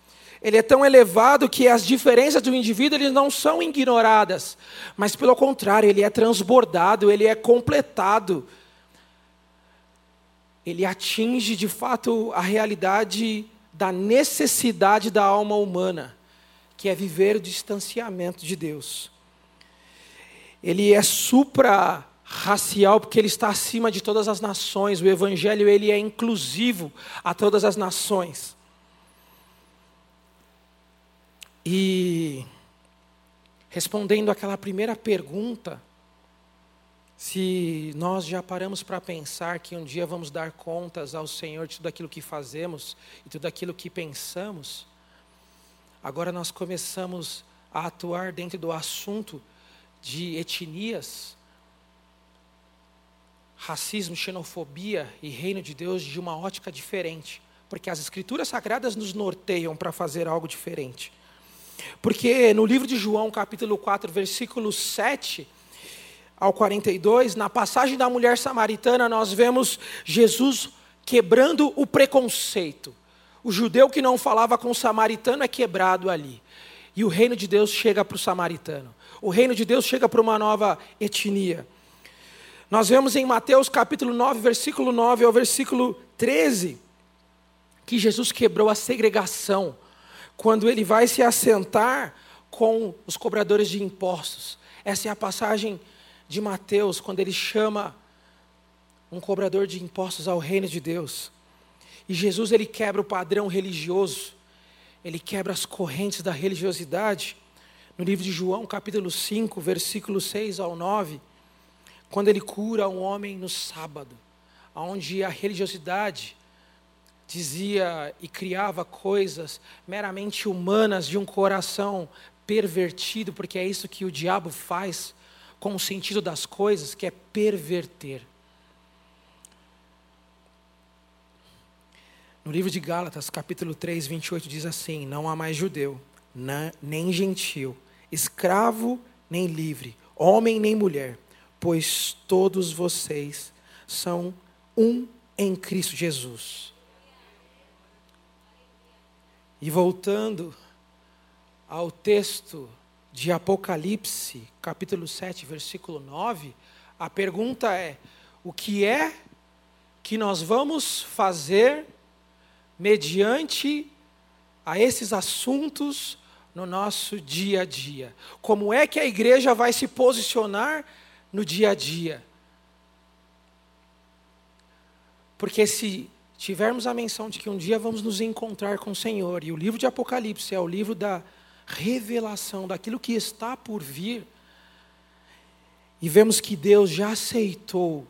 Ele é tão elevado que as diferenças do indivíduo eles não são ignoradas, mas pelo contrário, ele é transbordado, ele é completado. Ele atinge de fato a realidade da necessidade da alma humana, que é viver o distanciamento de Deus. Ele é supra racial porque ele está acima de todas as nações. O evangelho ele é inclusivo a todas as nações. E respondendo aquela primeira pergunta, se nós já paramos para pensar que um dia vamos dar contas ao Senhor de tudo aquilo que fazemos e tudo aquilo que pensamos, agora nós começamos a atuar dentro do assunto de etnias, racismo, xenofobia e reino de Deus de uma ótica diferente, porque as escrituras sagradas nos norteiam para fazer algo diferente. Porque no livro de João, capítulo 4, versículo 7 ao 42, na passagem da mulher samaritana, nós vemos Jesus quebrando o preconceito. O judeu que não falava com o samaritano é quebrado ali. E o reino de Deus chega para o samaritano. O reino de Deus chega para uma nova etnia. Nós vemos em Mateus capítulo 9, versículo 9 ao versículo 13, que Jesus quebrou a segregação quando ele vai se assentar com os cobradores de impostos. Essa é a passagem de Mateus, quando ele chama um cobrador de impostos ao reino de Deus. E Jesus ele quebra o padrão religioso, ele quebra as correntes da religiosidade. No livro de João, capítulo 5, versículo 6 ao 9, quando ele cura um homem no sábado, onde a religiosidade dizia e criava coisas meramente humanas de um coração pervertido, porque é isso que o diabo faz com o sentido das coisas, que é perverter. No livro de Gálatas, capítulo 3, 28, diz assim: Não há mais judeu, nem gentil, escravo nem livre, homem nem mulher pois todos vocês são um em Cristo Jesus. E voltando ao texto de Apocalipse, capítulo 7, versículo 9, a pergunta é: o que é que nós vamos fazer mediante a esses assuntos no nosso dia a dia? Como é que a igreja vai se posicionar no dia a dia. Porque se tivermos a menção de que um dia vamos nos encontrar com o Senhor, e o livro de Apocalipse é o livro da revelação daquilo que está por vir, e vemos que Deus já aceitou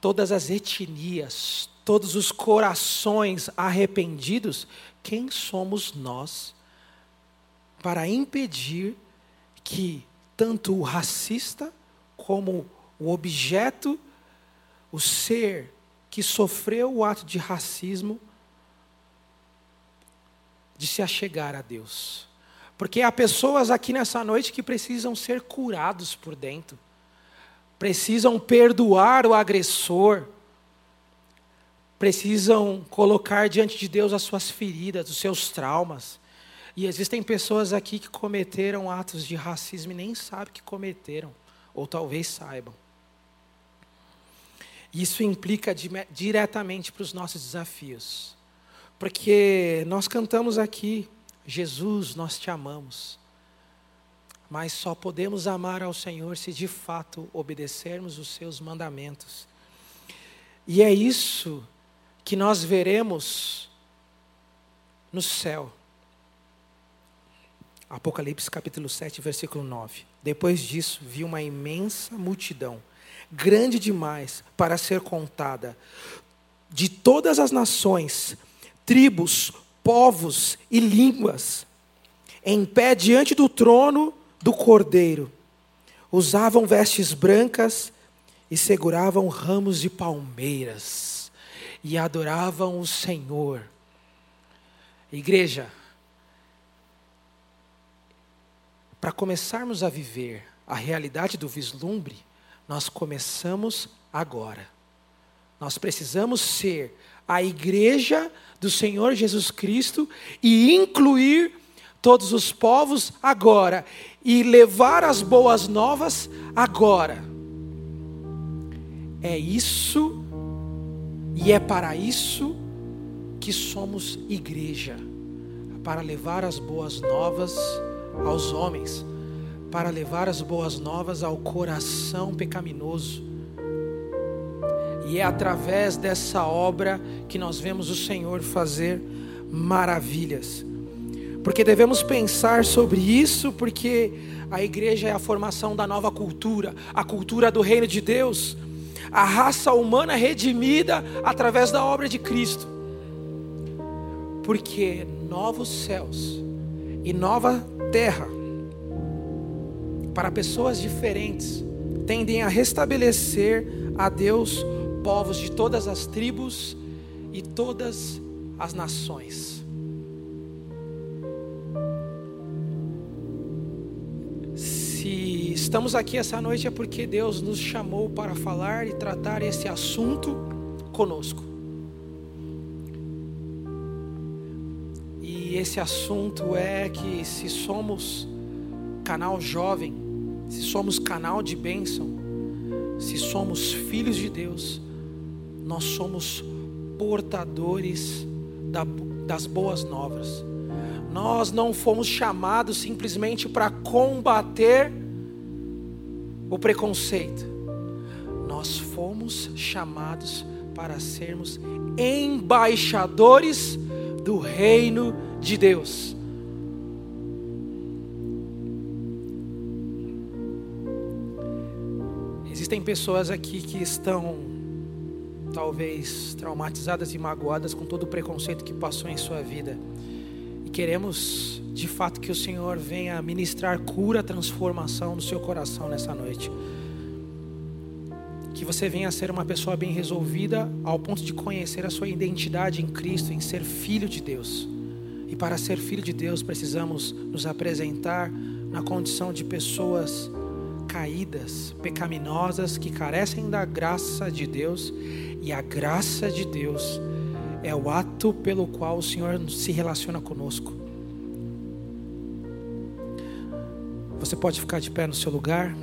todas as etnias, todos os corações arrependidos, quem somos nós para impedir que tanto o racista como o objeto, o ser que sofreu o ato de racismo, de se achegar a Deus. Porque há pessoas aqui nessa noite que precisam ser curados por dentro, precisam perdoar o agressor, precisam colocar diante de Deus as suas feridas, os seus traumas. E existem pessoas aqui que cometeram atos de racismo e nem sabem que cometeram, ou talvez saibam. Isso implica diretamente para os nossos desafios. Porque nós cantamos aqui, Jesus, nós te amamos. Mas só podemos amar ao Senhor se de fato obedecermos os seus mandamentos. E é isso que nós veremos no céu. Apocalipse capítulo 7, versículo 9. Depois disso, vi uma imensa multidão, grande demais para ser contada, de todas as nações, tribos, povos e línguas, em pé diante do trono do Cordeiro. Usavam vestes brancas e seguravam ramos de palmeiras e adoravam o Senhor. Igreja, para começarmos a viver a realidade do vislumbre, nós começamos agora. Nós precisamos ser a igreja do Senhor Jesus Cristo e incluir todos os povos agora e levar as boas novas agora. É isso e é para isso que somos igreja para levar as boas novas aos homens, para levar as boas novas ao coração pecaminoso. E é através dessa obra que nós vemos o Senhor fazer maravilhas. Porque devemos pensar sobre isso, porque a igreja é a formação da nova cultura, a cultura do reino de Deus, a raça humana redimida através da obra de Cristo. Porque novos céus e nova terra para pessoas diferentes tendem a restabelecer a Deus povos de todas as tribos e todas as nações. Se estamos aqui essa noite é porque Deus nos chamou para falar e tratar esse assunto conosco. E esse assunto é que se somos canal jovem, se somos canal de bênção, se somos filhos de Deus, nós somos portadores da, das boas novas. Nós não fomos chamados simplesmente para combater o preconceito. Nós fomos chamados para sermos embaixadores do reino de Deus. Existem pessoas aqui que estão talvez traumatizadas e magoadas com todo o preconceito que passou em sua vida. E queremos, de fato, que o Senhor venha ministrar cura, transformação no seu coração nessa noite. Que você venha a ser uma pessoa bem resolvida ao ponto de conhecer a sua identidade em Cristo, em ser filho de Deus. E para ser filho de Deus, precisamos nos apresentar na condição de pessoas caídas, pecaminosas, que carecem da graça de Deus, e a graça de Deus é o ato pelo qual o Senhor se relaciona conosco. Você pode ficar de pé no seu lugar?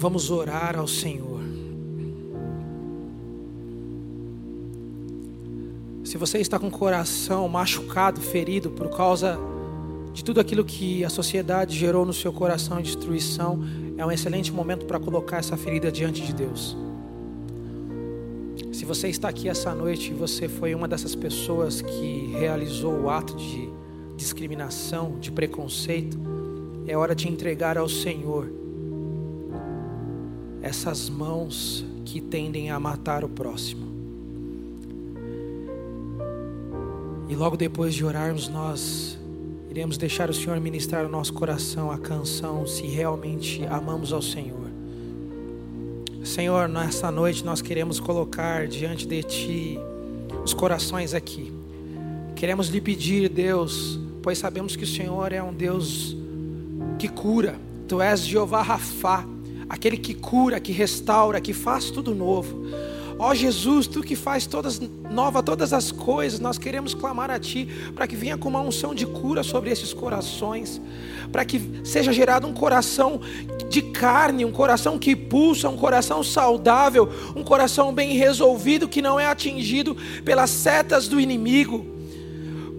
Vamos orar ao Senhor. Se você está com o coração machucado, ferido por causa de tudo aquilo que a sociedade gerou no seu coração de destruição, é um excelente momento para colocar essa ferida diante de Deus. Se você está aqui essa noite e você foi uma dessas pessoas que realizou o ato de discriminação, de preconceito, é hora de entregar ao Senhor essas mãos que tendem a matar o próximo. E logo depois de orarmos, nós iremos deixar o Senhor ministrar o nosso coração a canção se realmente amamos ao Senhor. Senhor, nessa noite nós queremos colocar diante de Ti os corações aqui. Queremos lhe pedir, Deus, pois sabemos que o Senhor é um Deus que cura. Tu és Jeová Rafá, aquele que cura, que restaura, que faz tudo novo. Ó Jesus, tu que faz todas nova todas as coisas, nós queremos clamar a ti para que venha com uma unção de cura sobre esses corações, para que seja gerado um coração de carne, um coração que pulsa, um coração saudável, um coração bem resolvido que não é atingido pelas setas do inimigo.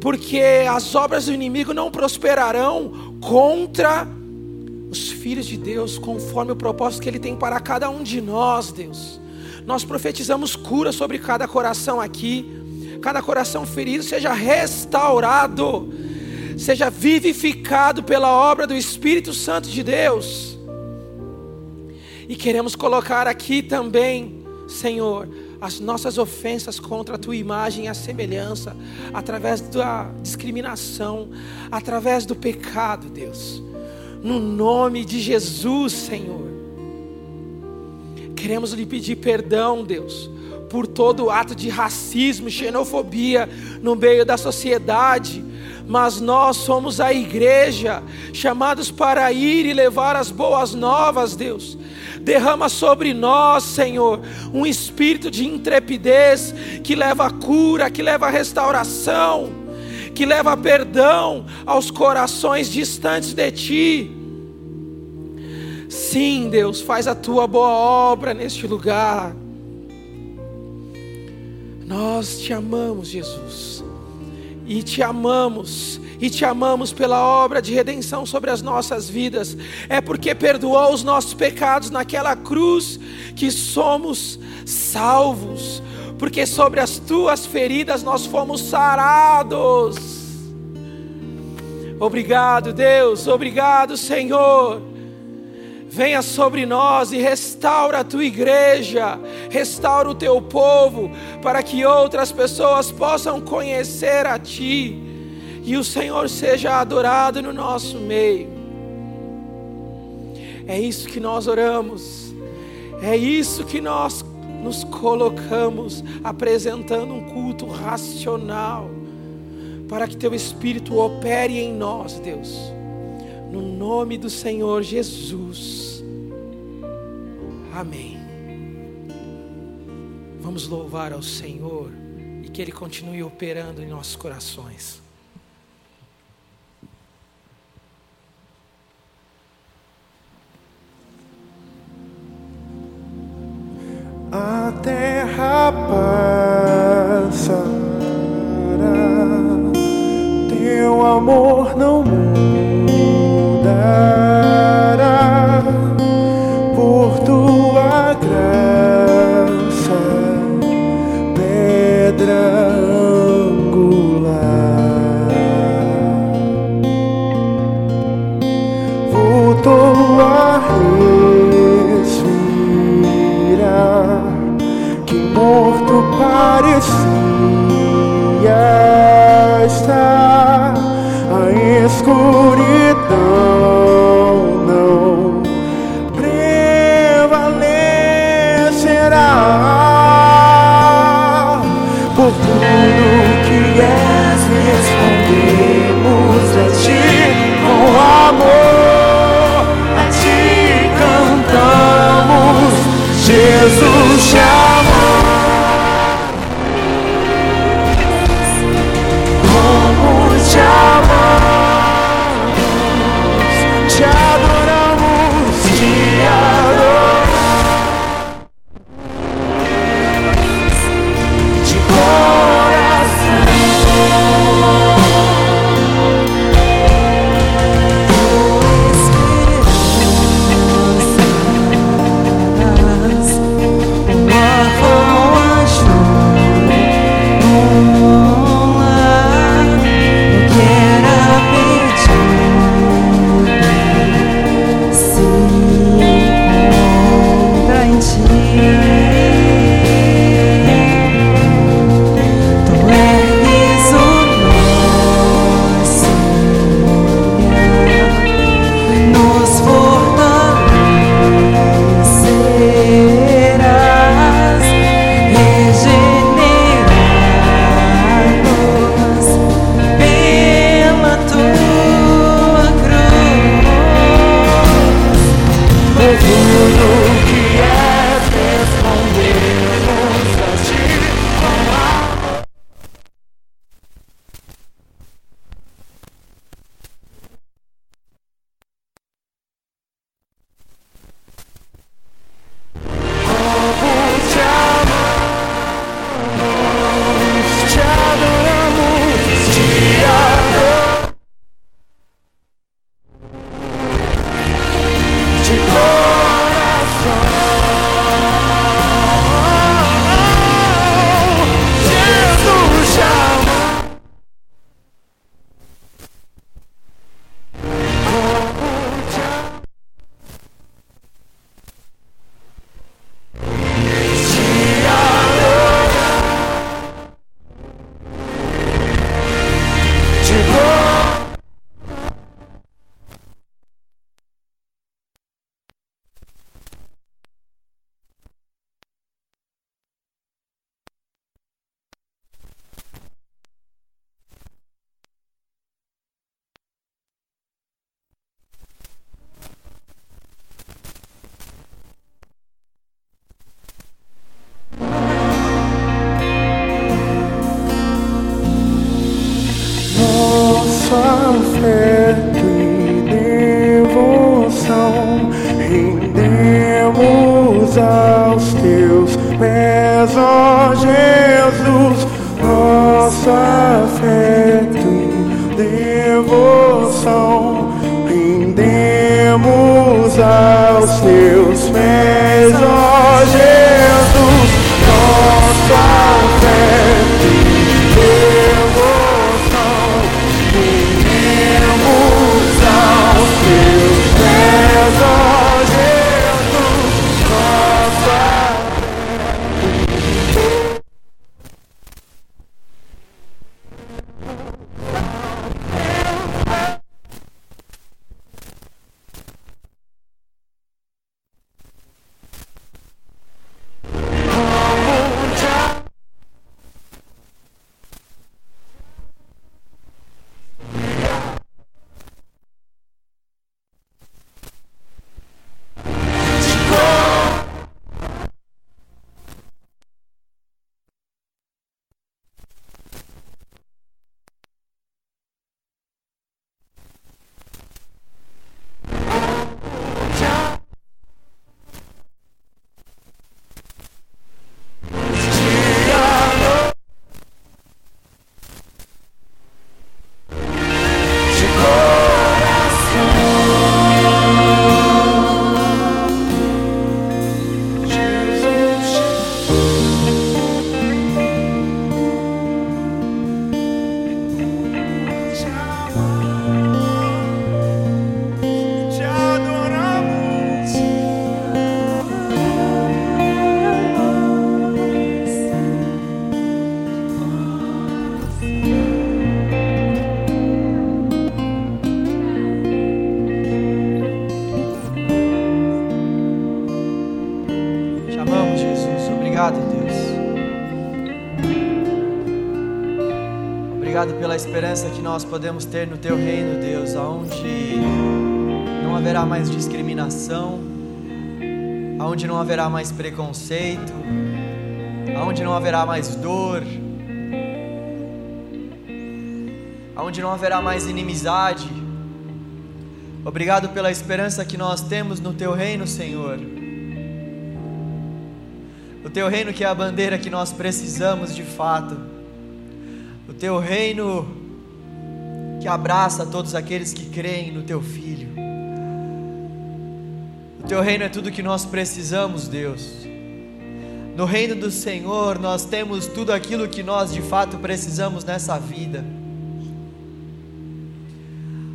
Porque as obras do inimigo não prosperarão contra os filhos de Deus, conforme o propósito que Ele tem para cada um de nós, Deus. Nós profetizamos cura sobre cada coração aqui, cada coração ferido seja restaurado, seja vivificado pela obra do Espírito Santo de Deus. E queremos colocar aqui também, Senhor, as nossas ofensas contra a tua imagem e a semelhança, através da discriminação, através do pecado, Deus. No nome de Jesus, Senhor. Queremos lhe pedir perdão, Deus, por todo ato de racismo, xenofobia no meio da sociedade. Mas nós somos a igreja, chamados para ir e levar as boas novas, Deus. Derrama sobre nós, Senhor, um espírito de intrepidez que leva a cura, que leva a restauração, que leva perdão aos corações distantes de Ti. Sim, Deus, faz a tua boa obra neste lugar. Nós te amamos, Jesus, e te amamos e te amamos pela obra de redenção sobre as nossas vidas. É porque perdoou os nossos pecados naquela cruz que somos salvos, porque sobre as tuas feridas nós fomos sarados. Obrigado, Deus, obrigado, Senhor. Venha sobre nós e restaura a tua igreja, restaura o teu povo, para que outras pessoas possam conhecer a Ti e o Senhor seja adorado no nosso meio. É isso que nós oramos, é isso que nós nos colocamos apresentando um culto racional, para que Teu Espírito opere em nós, Deus, no nome do Senhor Jesus. Amém. Vamos louvar ao Senhor e que Ele continue operando em nossos corações. Rendemos aos Obrigado pela esperança que nós podemos ter no Teu reino, Deus, aonde não haverá mais discriminação, aonde não haverá mais preconceito, aonde não haverá mais dor, aonde não haverá mais inimizade. Obrigado pela esperança que nós temos no Teu reino, Senhor. O teu reino que é a bandeira que nós precisamos de fato. Teu reino que abraça todos aqueles que creem no teu filho. O teu reino é tudo que nós precisamos, Deus. No reino do Senhor, nós temos tudo aquilo que nós de fato precisamos nessa vida.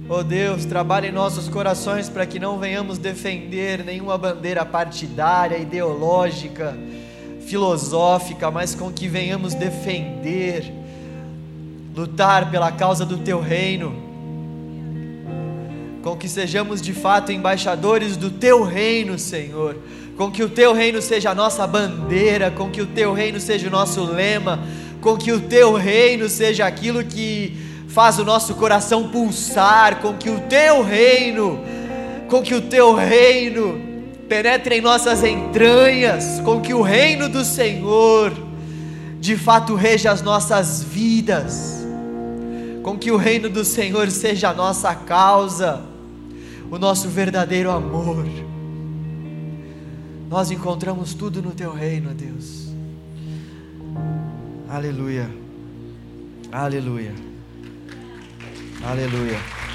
Oh Deus, trabalhe em nossos corações para que não venhamos defender nenhuma bandeira partidária, ideológica, filosófica, mas com que venhamos defender, lutar pela causa do teu reino, com que sejamos de fato embaixadores do teu reino, Senhor, com que o teu reino seja a nossa bandeira, com que o teu reino seja o nosso lema, com que o teu reino seja aquilo que faz o nosso coração pulsar, com que o teu reino, com que o teu reino penetre em nossas entranhas, com que o reino do Senhor de fato reja as nossas vidas, com que o reino do Senhor seja a nossa causa, o nosso verdadeiro amor. Nós encontramos tudo no teu reino, Deus. Aleluia. Aleluia. Aleluia.